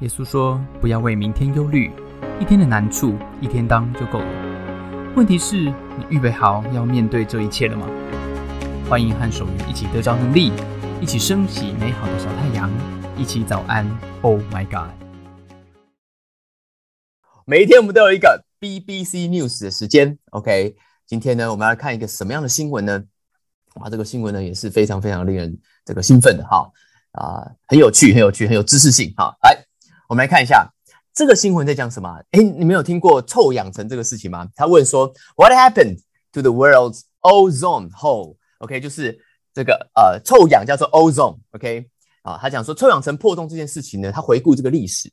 耶稣说：“不要为明天忧虑，一天的难处一天当就够了。问题是，你预备好要面对这一切了吗？”欢迎和守愚一起得着能力，一起升起美好的小太阳，一起早安。Oh my God！每一天我们都有一个 BBC News 的时间。OK，今天呢，我们要看一个什么样的新闻呢？哇，这个新闻呢也是非常非常令人这个兴奋的哈啊，很有趣，很有趣，很有知识性哈。来。我们来看一下这个新闻在讲什么？哎，你们有听过臭氧层这个事情吗？他问说，What happened to the world's ozone hole？OK，就是这个呃臭氧叫做 ozone。OK，啊，他讲说臭氧层破洞这件事情呢，他回顾这个历史，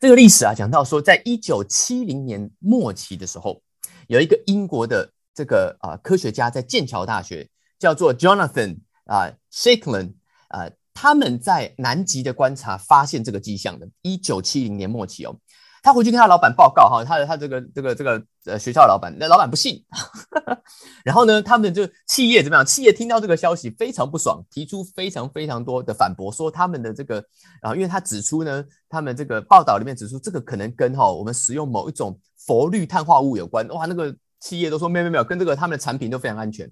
这个历史啊，讲到说，在一九七零年末期的时候，有一个英国的这个啊科学家在剑桥大学叫做 Jonathan 啊 Shackland 啊。他们在南极的观察发现这个迹象的，一九七零年末期哦，他回去跟他老板报告哈，他的他这个这个这个呃学校老板，那老板不信，然后呢，他们就企业怎么样？企业听到这个消息非常不爽，提出非常非常多的反驳，说他们的这个啊，因为他指出呢，他们这个报道里面指出这个可能跟哈我们使用某一种氟氯碳化物有关，哇，那个企业都说没有没有，跟这个他们的产品都非常安全。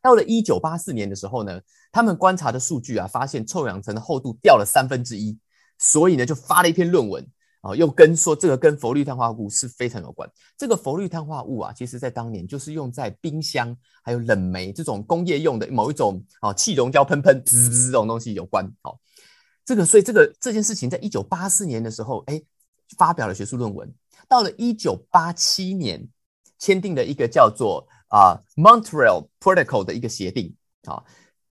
到了一九八四年的时候呢，他们观察的数据啊，发现臭氧层的厚度掉了三分之一，所以呢就发了一篇论文啊，又跟说这个跟氟氯碳化物是非常有关。这个氟氯碳化物啊，其实在当年就是用在冰箱还有冷媒这种工业用的某一种啊气溶胶喷喷滋滋这种东西有关。好，这个所以这个这件事情在一九八四年的时候，哎，发表了学术论文。到了一九八七年，签订了一个叫做。啊，Montreal Protocol 的一个协定啊，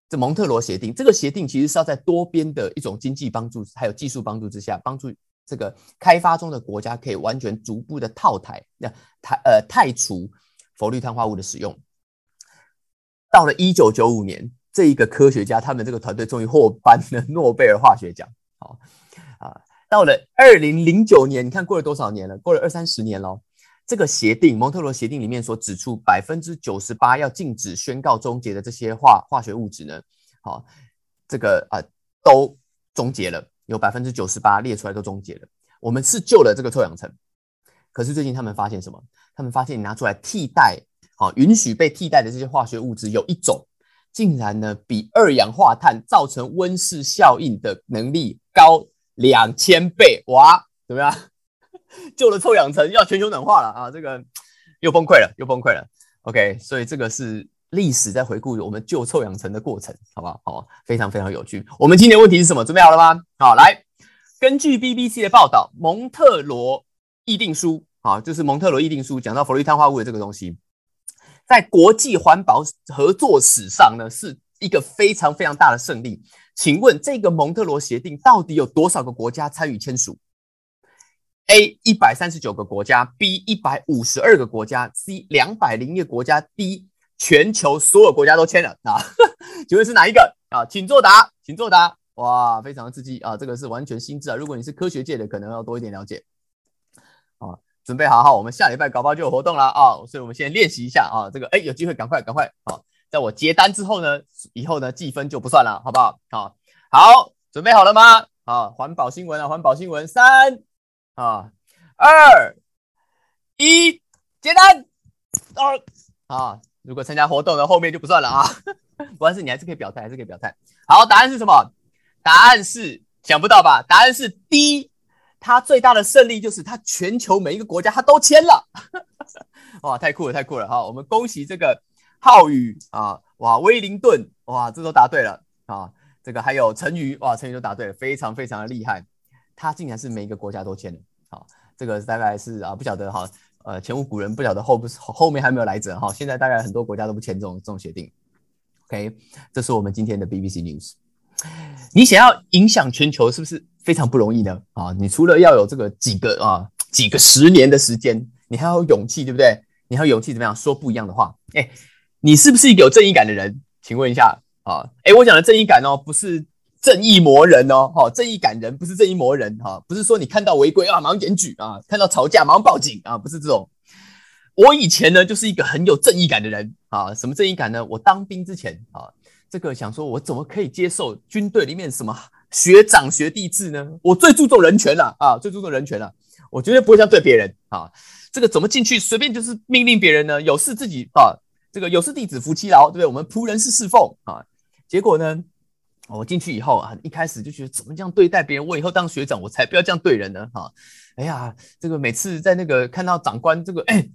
这蒙特罗协定，这个协定其实是要在多边的一种经济帮助还有技术帮助之下，帮助这个开发中的国家可以完全逐步的套台那汰呃汰除氟氯碳化物的使用。到了一九九五年，这一个科学家他们这个团队终于获颁了诺贝尔化学奖。好啊，到了二零零九年，你看过了多少年了？过了二三十年了。这个协定，蒙特罗协定里面所指出，百分之九十八要禁止、宣告终结的这些化化学物质呢，好，这个啊都终结了，有百分之九十八列出来都终结了。我们是救了这个臭氧层，可是最近他们发现什么？他们发现拿出来替代，好，允许被替代的这些化学物质有一种，竟然呢比二氧化碳造成温室效应的能力高两千倍，哇，怎么样？救了臭氧层，要全球暖化了啊！这个又崩溃了，又崩溃了。OK，所以这个是历史在回顾我们救臭氧层的过程，好不好？好，非常非常有趣。我们今天问题是什么？准备好了吗？好，来，根据 BBC 的报道，蒙特罗议定书，好，就是蒙特罗议定书讲到氟氯碳化物的这个东西，在国际环保合作史上呢，是一个非常非常大的胜利。请问这个蒙特罗协定到底有多少个国家参与签署？A 一百三十九个国家，B 一百五十二个国家，C 两百零一个国家，D 全球所有国家都签了啊？请问是哪一个啊？请作答，请作答。哇，非常刺激啊！这个是完全新知啊！如果你是科学界的，可能要多一点了解啊。准备好哈，我们下礼拜搞不好就有活动了啊！所以我们先练习一下啊。这个哎，有机会赶快赶快啊！在我结单之后呢，以后呢计分就不算了，好不好？好，好，准备好了吗？好，环保新闻啊，环保新闻三。啊，二一，接单二啊！如果参加活动的后面就不算了啊。不管是你还是可以表态，还是可以表态。好，答案是什么？答案是想不到吧？答案是 D。他最大的胜利就是他全球每一个国家他都签了。哇，太酷了，太酷了！哈，我们恭喜这个浩宇啊！哇，威灵顿哇，这都答对了啊！这个还有陈宇哇，陈宇都答对了，非常非常的厉害。他竟然是每一个国家都签了。好，这个大概是啊，不晓得哈，呃，前无古人，不晓得后不后面还没有来者哈。现在大概很多国家都不签这种这种协定。OK，这是我们今天的 BBC News。你想要影响全球，是不是非常不容易呢？啊，你除了要有这个几个啊几个十年的时间，你还要有勇气，对不对？你还有勇气怎么样说不一样的话？哎，你是不是有正义感的人？请问一下啊，哎，我讲的正义感哦，不是。正义魔人哦，哈，正义感人不是正义魔人哈，不是说你看到违规啊，马上检举啊，看到吵架马上报警啊，不是这种。我以前呢就是一个很有正义感的人啊，什么正义感呢？我当兵之前啊，这个想说我怎么可以接受军队里面什么学长学弟制呢？我最注重人权了啊，最注重人权了。我绝对不会这样对别人啊。这个怎么进去？随便就是命令别人呢？有事自己啊。这个有事弟子服其劳，对不对？我们仆人是侍奉啊。结果呢，我进去以后啊，一开始就觉得怎么这样对待别人？我以后当学长，我才不要这样对人呢！哈，哎呀，这个每次在那个看到长官这个，哎，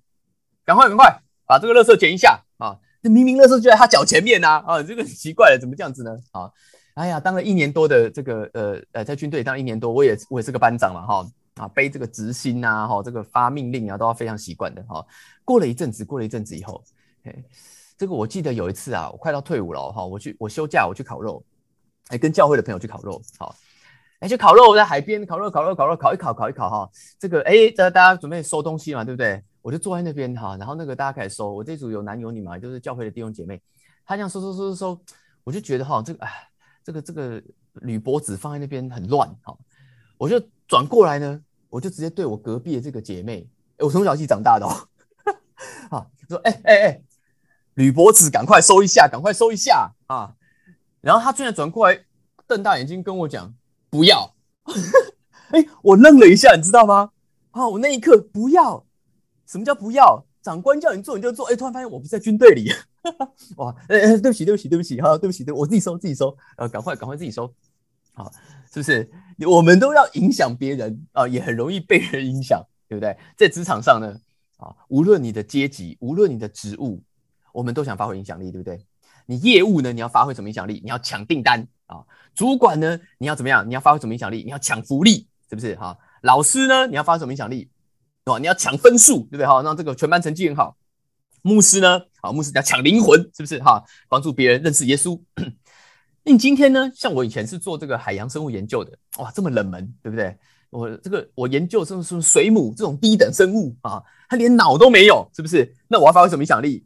赶快赶快把这个垃圾捡一下啊！这明明垃圾就在他脚前面呐！啊，这个很奇怪了，怎么这样子呢？啊，哎呀，当了一年多的这个呃呃，在军队当一年多，我也我也是个班长了哈啊，背这个执行呐，哈，这个发命令啊，都要非常习惯的哈。过了一阵子，过了一阵子以后。哎，这个我记得有一次啊，我快到退伍了哈，我去我休假我去烤肉，哎，跟教会的朋友去烤肉，好，哎，去烤肉我在海边烤肉烤肉烤肉烤一烤烤一烤哈，这个哎，这大家准备收东西嘛，对不对？我就坐在那边哈，然后那个大家开始收，我这组有男有女嘛，就是教会的弟兄姐妹，他这样收收收收收，我就觉得哈，这个哎，这个这个铝箔纸放在那边很乱哈，我就转过来呢，我就直接对我隔壁的这个姐妹，我从小一起长大的哦，哈，说哎哎哎。铝箔纸，赶快收一下，赶快收一下啊！然后他居然转过来，瞪大眼睛跟我讲：“不要！” 哎，我愣了一下，你知道吗？啊，我那一刻不要，什么叫不要？长官叫你做你就做。哎，突然发现我不在军队里，哇！哎哎，对不起，对不起，对不起，哈，对不起，对，我自己收，自己收，呃，赶快，赶快自己收，好，是不是？我们都要影响别人啊，也很容易被人影响，对不对？在职场上呢，啊，无论你的阶级，无论你的职务。我们都想发挥影响力，对不对？你业务呢？你要发挥什么影响力？你要抢订单啊！主管呢？你要怎么样？你要发挥什么影响力？你要抢福利，是不是？哈，老师呢？你要发挥什么影响力？哦，你要抢分数，对不对？哈，让这个全班成绩很好。牧师呢？啊，牧师要抢灵魂，是不是？哈，帮助别人认识耶稣。那 你今天呢？像我以前是做这个海洋生物研究的，哇，这么冷门，对不对？我这个我研究是是水母这种低等生物啊，它连脑都没有，是不是？那我要发挥什么影响力？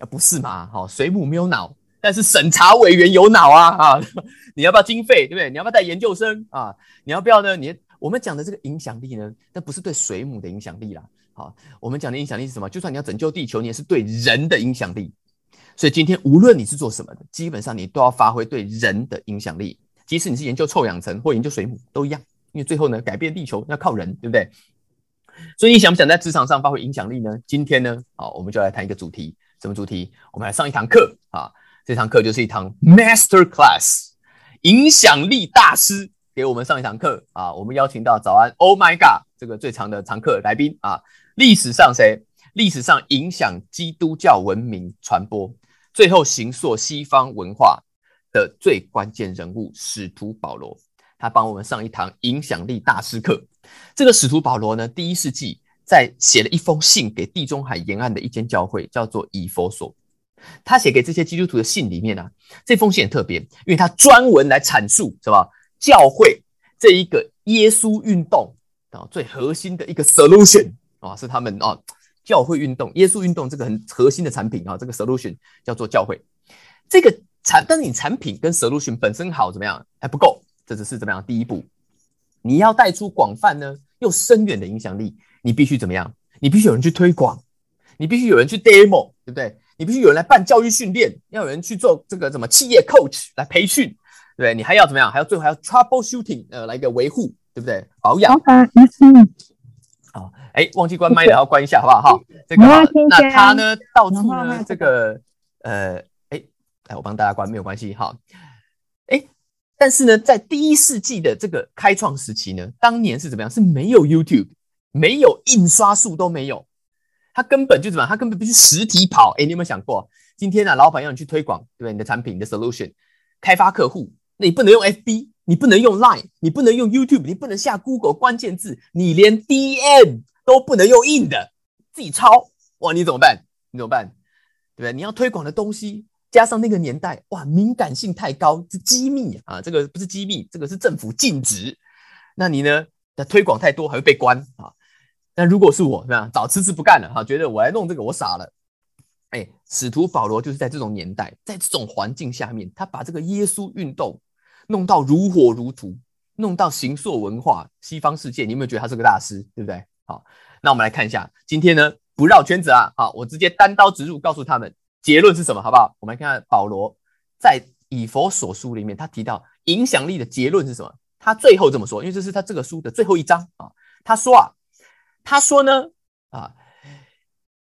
啊，不是嘛？好，水母没有脑，但是审查委员有脑啊！啊，你要不要经费？对不对？你要不要带研究生啊？你要不要呢？你我们讲的这个影响力呢，那不是对水母的影响力啦。好，我们讲的影响力是什么？就算你要拯救地球，你也是对人的影响力。所以今天无论你是做什么的，基本上你都要发挥对人的影响力。即使你是研究臭氧层或研究水母都一样，因为最后呢，改变地球要靠人，对不对？所以你想不想在职场上发挥影响力呢？今天呢，好，我们就来谈一个主题。什么主题？我们来上一堂课啊！这堂课就是一堂 Master Class，影响力大师给我们上一堂课啊！我们邀请到早安，Oh my God，这个最长的常客来宾啊！历史上谁？历史上影响基督教文明传播，最后形塑西方文化的最关键人物——使徒保罗。他帮我们上一堂影响力大师课。这个使徒保罗呢，第一世纪。在写了一封信给地中海沿岸的一间教会，叫做以佛所。他写给这些基督徒的信里面啊，这封信很特别，因为他专门来阐述什么教会这一个耶稣运动啊最核心的一个 solution 啊，是他们啊教会运动、耶稣运动这个很核心的产品啊，这个 solution 叫做教会。这个产，但是你产品跟 solution 本身好怎么样还不够，这只是怎么样第一步，你要带出广泛呢又深远的影响力。你必须怎么样？你必须有人去推广，你必须有人去 demo，对不对？你必须有人来办教育训练，要有人去做这个什么企业 coach 来培训，对不对？你还要怎么样？还要最后还要 trouble shooting，呃，来一个维护，对不对？保养。好，哎，忘记关麦了，要关一下，好不好？哈，这个那他呢，到处呢，这个呃，哎，哎，我帮大家关，没有关系，哈。哎，但是呢，在第一世纪的这个开创时期呢，当年是怎么样？是没有 YouTube。没有印刷术都没有，他根本就怎么？他根本不是实体跑。哎，你有没有想过，今天啊，老板要你去推广，对不对？你的产品、你的 solution，开发客户，那你不能用 FB，你不能用 Line，你不能用 YouTube，你不能下 Google 关键字，你连 DM 都不能用印的，自己抄。哇，你怎么办？你怎么办？对不对？你要推广的东西，加上那个年代，哇，敏感性太高，是机密啊。这个不是机密，这个是政府禁止。那你呢？那推广太多还会被关啊。那如果是我，这样早辞职不干了哈，觉得我来弄这个，我傻了。哎，使徒保罗就是在这种年代，在这种环境下面，他把这个耶稣运动弄到如火如荼，弄到形塑文化西方世界。你有没有觉得他是个大师？对不对？好，那我们来看一下，今天呢不绕圈子啊，好，我直接单刀直入告诉他们结论是什么，好不好？我们来看看保罗在以佛所书里面，他提到影响力的结论是什么？他最后这么说，因为这是他这个书的最后一章啊。他说啊，他说呢啊，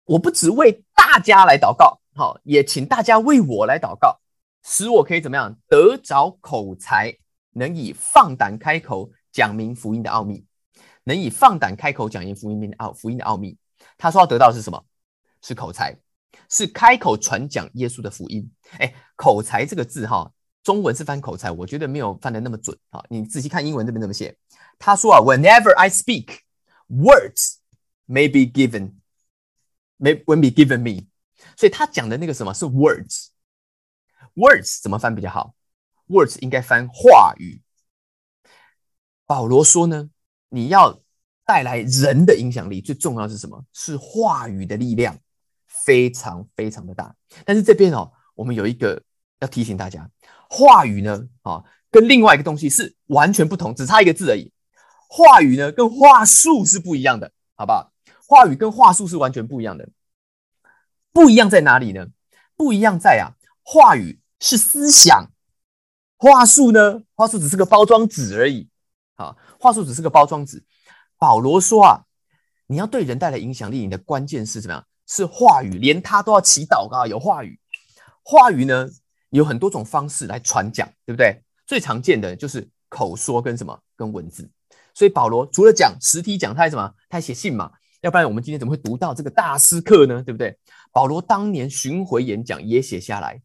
我不只为大家来祷告，好，也请大家为我来祷告，使我可以怎么样得着口才，能以放胆开口讲明福音的奥秘，能以放胆开口讲明福音的奥福音的奥秘。他说要得到是什么？是口才，是开口传讲耶稣的福音。哎，口才这个字哈，中文是翻口才，我觉得没有翻的那么准啊。你仔细看英文这边怎么写？他说啊，Whenever I speak, words may be given, may when be given me。所以他讲的那个什么是 words？words 怎么翻比较好？words 应该翻话语。保罗说呢，你要带来人的影响力，最重要是什么？是话语的力量。非常非常的大，但是这边哦，我们有一个要提醒大家，话语呢，啊，跟另外一个东西是完全不同，只差一个字而已。话语呢，跟话术是不一样的，好不好？话语跟话术是完全不一样的，不一样在哪里呢？不一样在啊，话语是思想，话术呢，话术只是个包装纸而已，啊，话术只是个包装纸。保罗说啊，你要对人带来影响力，你的关键是怎么样？是话语，连他都要祈祷啊！有话语，话语呢有很多种方式来传讲，对不对？最常见的就是口说跟什么，跟文字。所以保罗除了讲实体讲，他还什么？他还写信嘛？要不然我们今天怎么会读到这个大师课呢？对不对？保罗当年巡回演讲也写下来。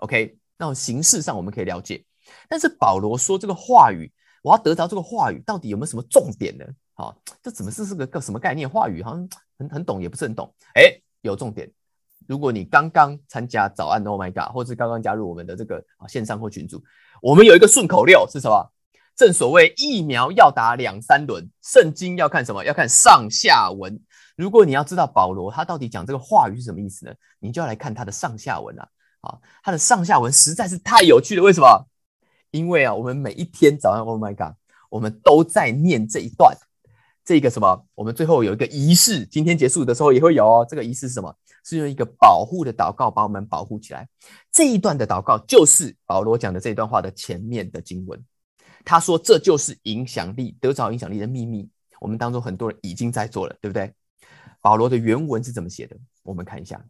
OK，那形式上我们可以了解。但是保罗说这个话语，我要得着这个话语，到底有没有什么重点呢？好，这怎么是是个个什么概念？话语好像很很懂，也不是很懂。哎。有重点，如果你刚刚参加早安，Oh my God，或是刚刚加入我们的这个啊线上或群组，我们有一个顺口溜是什么？正所谓疫苗要打两三轮，圣经要看什么？要看上下文。如果你要知道保罗他到底讲这个话语是什么意思呢？你就要来看他的上下文啊！啊，他的上下文实在是太有趣了。为什么？因为啊，我们每一天早上，Oh my God，我们都在念这一段。这个什么？我们最后有一个仪式，今天结束的时候也会有哦。这个仪式是什么？是用一个保护的祷告把我们保护起来。这一段的祷告就是保罗讲的这段话的前面的经文。他说这就是影响力得着影响力的秘密。我们当中很多人已经在做了，对不对？保罗的原文是怎么写的？我们看一下。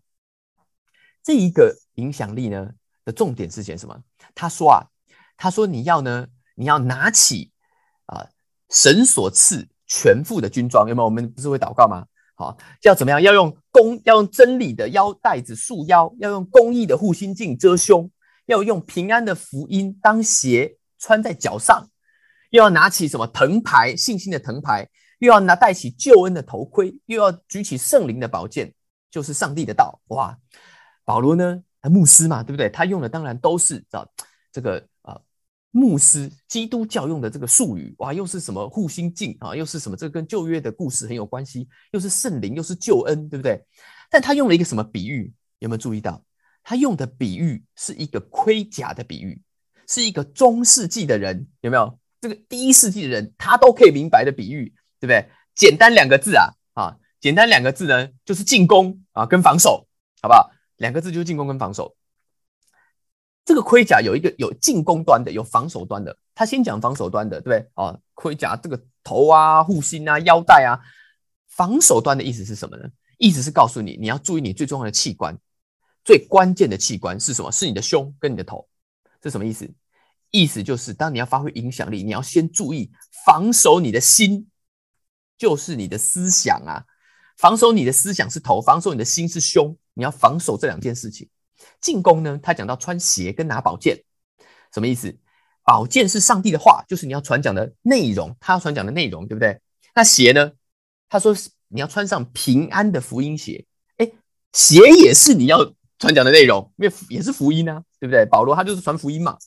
这一个影响力呢的重点是写什么？他说啊，他说你要呢，你要拿起啊神所赐。全副的军装有没有？我们不是会祷告吗？好，要怎么样？要用公，要用真理的腰带子束腰，要用公义的护心镜遮胸，要用平安的福音当鞋穿在脚上，又要拿起什么藤牌？信心的藤牌，又要拿戴起救恩的头盔，又要举起圣灵的宝剑，就是上帝的道。哇，保罗呢？牧师嘛，对不对？他用的当然都是找这个啊。牧师，基督教用的这个术语，哇，又是什么护心镜啊？又是什么？这跟旧约的故事很有关系，又是圣灵，又是救恩，对不对？但他用了一个什么比喻？有没有注意到？他用的比喻是一个盔甲的比喻，是一个中世纪的人有没有？这个第一世纪的人他都可以明白的比喻，对不对？简单两个字啊，啊，简单两个字呢，就是进攻啊跟防守，好不好？两个字就是进攻跟防守。这个盔甲有一个有进攻端的，有防守端的。他先讲防守端的，对不对？啊，盔甲这个头啊、护心啊、腰带啊，防守端的意思是什么呢？意思是告诉你，你要注意你最重要的器官，最关键的器官是什么？是你的胸跟你的头。这什么意思？意思就是当你要发挥影响力，你要先注意防守你的心，就是你的思想啊。防守你的思想是头，防守你的心是胸。你要防守这两件事情。进攻呢？他讲到穿鞋跟拿宝剑，什么意思？宝剑是上帝的话，就是你要传讲的内容，他要传讲的内容，对不对？那鞋呢？他说你要穿上平安的福音鞋，哎，鞋也是你要传讲的内容，因为也是福音啊，对不对？保罗他就是传福音嘛。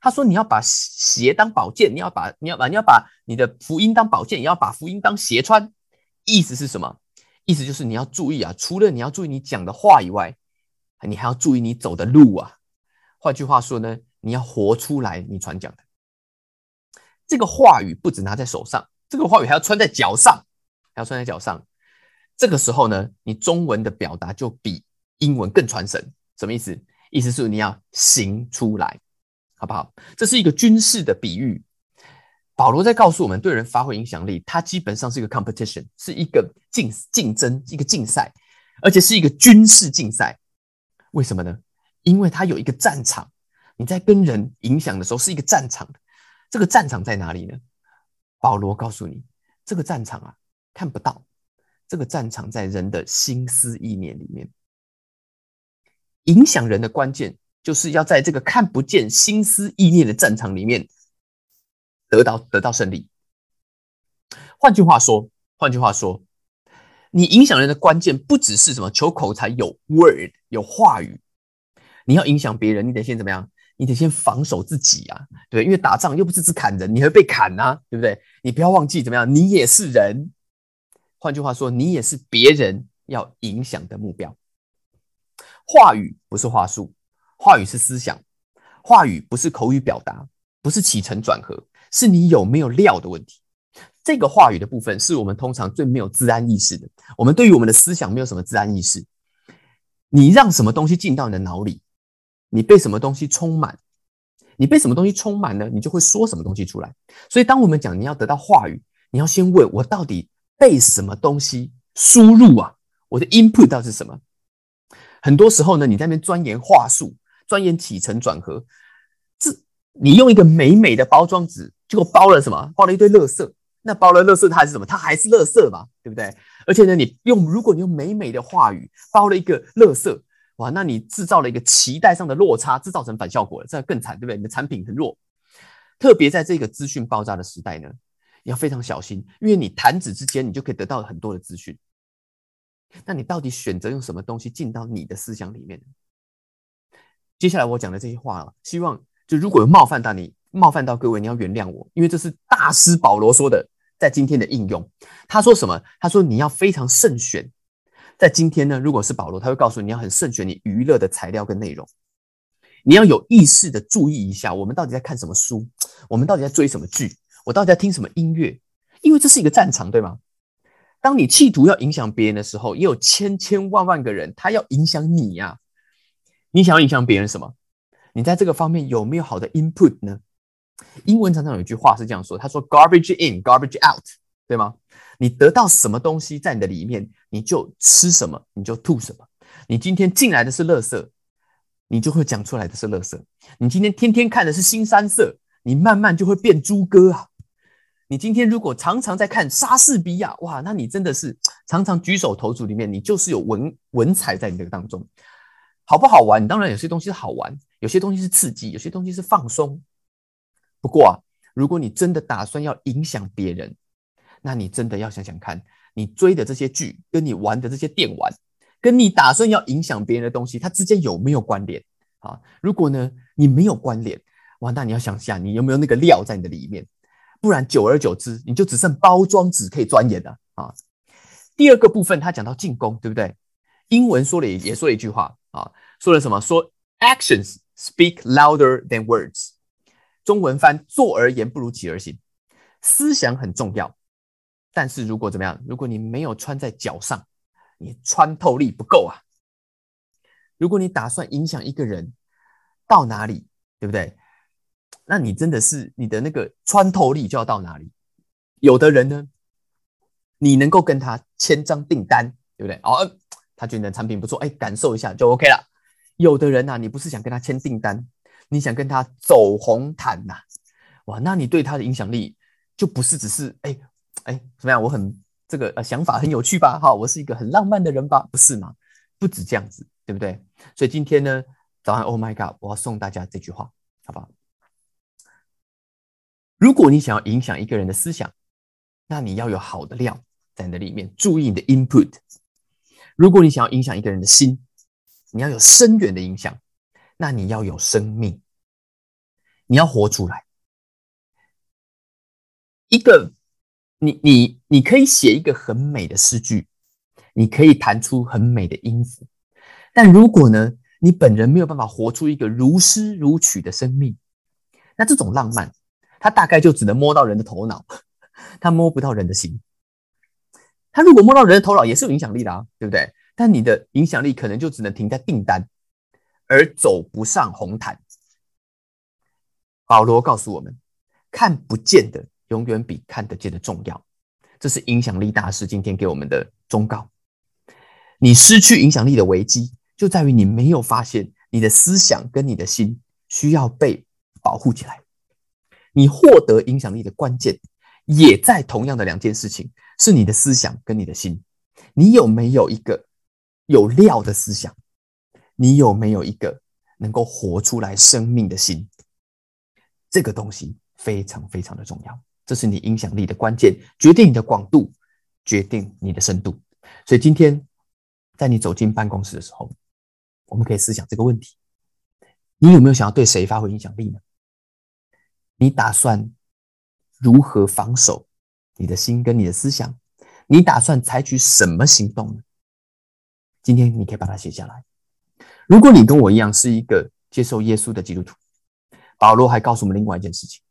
他说你要把鞋当宝剑，你要把你要把你要把你的福音当宝剑，也要把福音当鞋穿。意思是什么？意思就是你要注意啊，除了你要注意你讲的话以外。你还要注意你走的路啊！换句话说呢，你要活出来你传讲的这个话语，不止拿在手上，这个话语还要穿在脚上，还要穿在脚上。这个时候呢，你中文的表达就比英文更传神。什么意思？意思是你要行出来，好不好？这是一个军事的比喻。保罗在告诉我们，对人发挥影响力，它基本上是一个 competition，是一个竞竞争，一个竞赛，而且是一个军事竞赛。为什么呢？因为它有一个战场，你在跟人影响的时候是一个战场。这个战场在哪里呢？保罗告诉你，这个战场啊，看不到。这个战场在人的心思意念里面，影响人的关键，就是要在这个看不见心思意念的战场里面。得到得到胜利。换句话说，换句话说，你影响人的关键不只是什么求口才有 word 有话语，你要影响别人，你得先怎么样？你得先防守自己啊，对因为打仗又不是只砍人，你会被砍呐，对不对？你不要忘记怎么样？你也是人。换句话说，你也是别人要影响的目标。话语不是话术，话语是思想，话语不是口语表达，不是起承转合。是你有没有料的问题。这个话语的部分是我们通常最没有自然意识的。我们对于我们的思想没有什么自然意识。你让什么东西进到你的脑里，你被什么东西充满，你被什么东西充满呢？你就会说什么东西出来。所以，当我们讲你要得到话语，你要先问我到底被什么东西输入啊？我的 input 到是什么？很多时候呢，你在那边钻研话术，钻研起承转合，这你用一个美美的包装纸。结果包了什么？包了一堆垃圾。那包了垃圾，它还是什么？它还是垃圾嘛，对不对？而且呢，你用如果你用美美的话语包了一个垃圾，哇，那你制造了一个期待上的落差，制造成反效果了，这更惨，对不对？你的产品很弱。特别在这个资讯爆炸的时代呢，要非常小心，因为你弹指之间，你就可以得到很多的资讯。那你到底选择用什么东西进到你的思想里面？接下来我讲的这些话了，希望就如果有冒犯到你。冒犯到各位，你要原谅我，因为这是大师保罗说的，在今天的应用。他说什么？他说你要非常慎选。在今天呢，如果是保罗，他会告诉你要很慎选你娱乐的材料跟内容。你要有意识的注意一下，我们到底在看什么书，我们到底在追什么剧，我到底在听什么音乐？因为这是一个战场，对吗？当你企图要影响别人的时候，也有千千万万个人他要影响你呀。你想要影响别人什么？你在这个方面有没有好的 input 呢？英文常常有一句话是这样说：“他说 ‘garbage in, garbage out’，对吗？你得到什么东西在你的里面，你就吃什么，你就吐什么。你今天进来的是垃圾，你就会讲出来的是垃圾。你今天天天看的是新三色，你慢慢就会变猪哥啊！你今天如果常常在看莎士比亚，哇，那你真的是常常举手投足里面，你就是有文文采在你这个当中，好不好玩？当然有些东西是好玩，有些东西是刺激，有些东西是放松。”不过啊，如果你真的打算要影响别人，那你真的要想想看，你追的这些剧，跟你玩的这些电玩，跟你打算要影响别人的东西，它之间有没有关联啊？如果呢，你没有关联，哇，那你要想下，你有没有那个料在你的里面？不然久而久之，你就只剩包装纸可以钻研了啊。第二个部分，他讲到进攻，对不对？英文说了也说了一句话啊，说了什么？说 actions speak louder than words。中文翻做而言不如起而行，思想很重要，但是如果怎么样？如果你没有穿在脚上，你穿透力不够啊。如果你打算影响一个人到哪里，对不对？那你真的是你的那个穿透力就要到哪里？有的人呢，你能够跟他签张订单，对不对？哦，他觉得你的产品不错，哎，感受一下就 OK 了。有的人呢，你不是想跟他签订单。你想跟他走红毯呐？哇，那你对他的影响力就不是只是哎哎怎么样？我很这个呃想法很有趣吧？哈，我是一个很浪漫的人吧？不是吗？不止这样子，对不对？所以今天呢，早安，Oh my God，我要送大家这句话，好不好？如果你想要影响一个人的思想，那你要有好的料在你的里面，注意你的 input。如果你想要影响一个人的心，你要有深远的影响。那你要有生命，你要活出来。一个，你你你可以写一个很美的诗句，你可以弹出很美的音符，但如果呢，你本人没有办法活出一个如诗如曲的生命，那这种浪漫，它大概就只能摸到人的头脑，它摸不到人的心。他如果摸到人的头脑，也是有影响力的啊，对不对？但你的影响力可能就只能停在订单。而走不上红毯，保罗告诉我们，看不见的永远比看得见的重要。这是影响力大师今天给我们的忠告。你失去影响力的危机，就在于你没有发现你的思想跟你的心需要被保护起来。你获得影响力的关键，也在同样的两件事情，是你的思想跟你的心。你有没有一个有料的思想？你有没有一个能够活出来生命的心？这个东西非常非常的重要。这是你影响力的关键，决定你的广度，决定你的深度。所以今天，在你走进办公室的时候，我们可以思想这个问题：你有没有想要对谁发挥影响力呢？你打算如何防守你的心跟你的思想？你打算采取什么行动呢？今天你可以把它写下来。如果你跟我一样是一个接受耶稣的基督徒，保罗还告诉我们另外一件事情。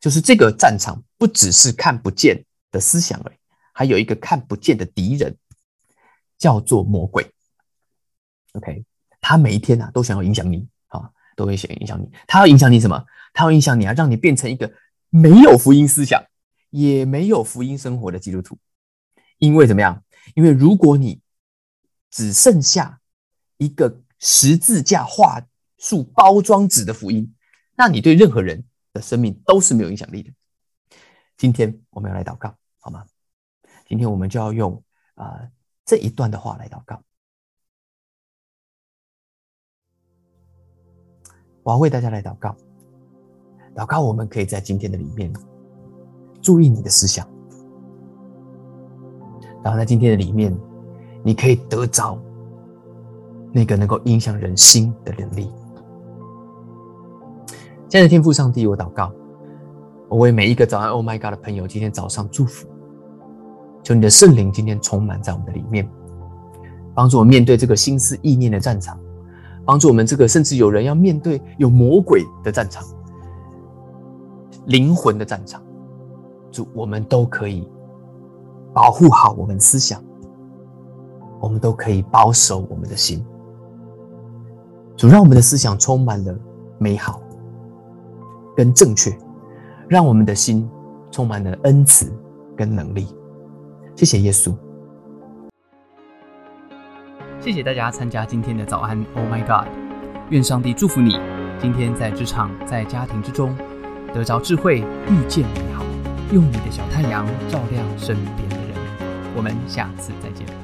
就是这个战场不只是看不见的思想而已，还有一个看不见的敌人，叫做魔鬼。OK，他每一天啊都想要影响你啊，都会想影响你。他要影响你什么？他要影响你啊，让你变成一个没有福音思想，也没有福音生活的基督徒。因为怎么样？因为如果你只剩下一个十字架画术包装纸的福音，那你对任何人的。生命都是没有影响力的。今天我们要来祷告，好吗？今天我们就要用啊这一段的话来祷告。我要为大家来祷告，祷告我们可以在今天的里面注意你的思想，然后在今天的里面，你可以得着那个能够影响人心的能力。亲爱的天父上帝，我祷告，我为每一个早安 Oh my God 的朋友今天早上祝福，求你的圣灵今天充满在我们的里面，帮助我们面对这个心思意念的战场，帮助我们这个甚至有人要面对有魔鬼的战场，灵魂的战场，主我们都可以保护好我们思想，我们都可以保守我们的心，主让我们的思想充满了美好。跟正确，让我们的心充满了恩慈跟能力。谢谢耶稣，谢谢大家参加今天的早安。Oh my God！愿上帝祝福你，今天在职场、在家庭之中得着智慧，遇见美好，用你的小太阳照亮身边的人。我们下次再见。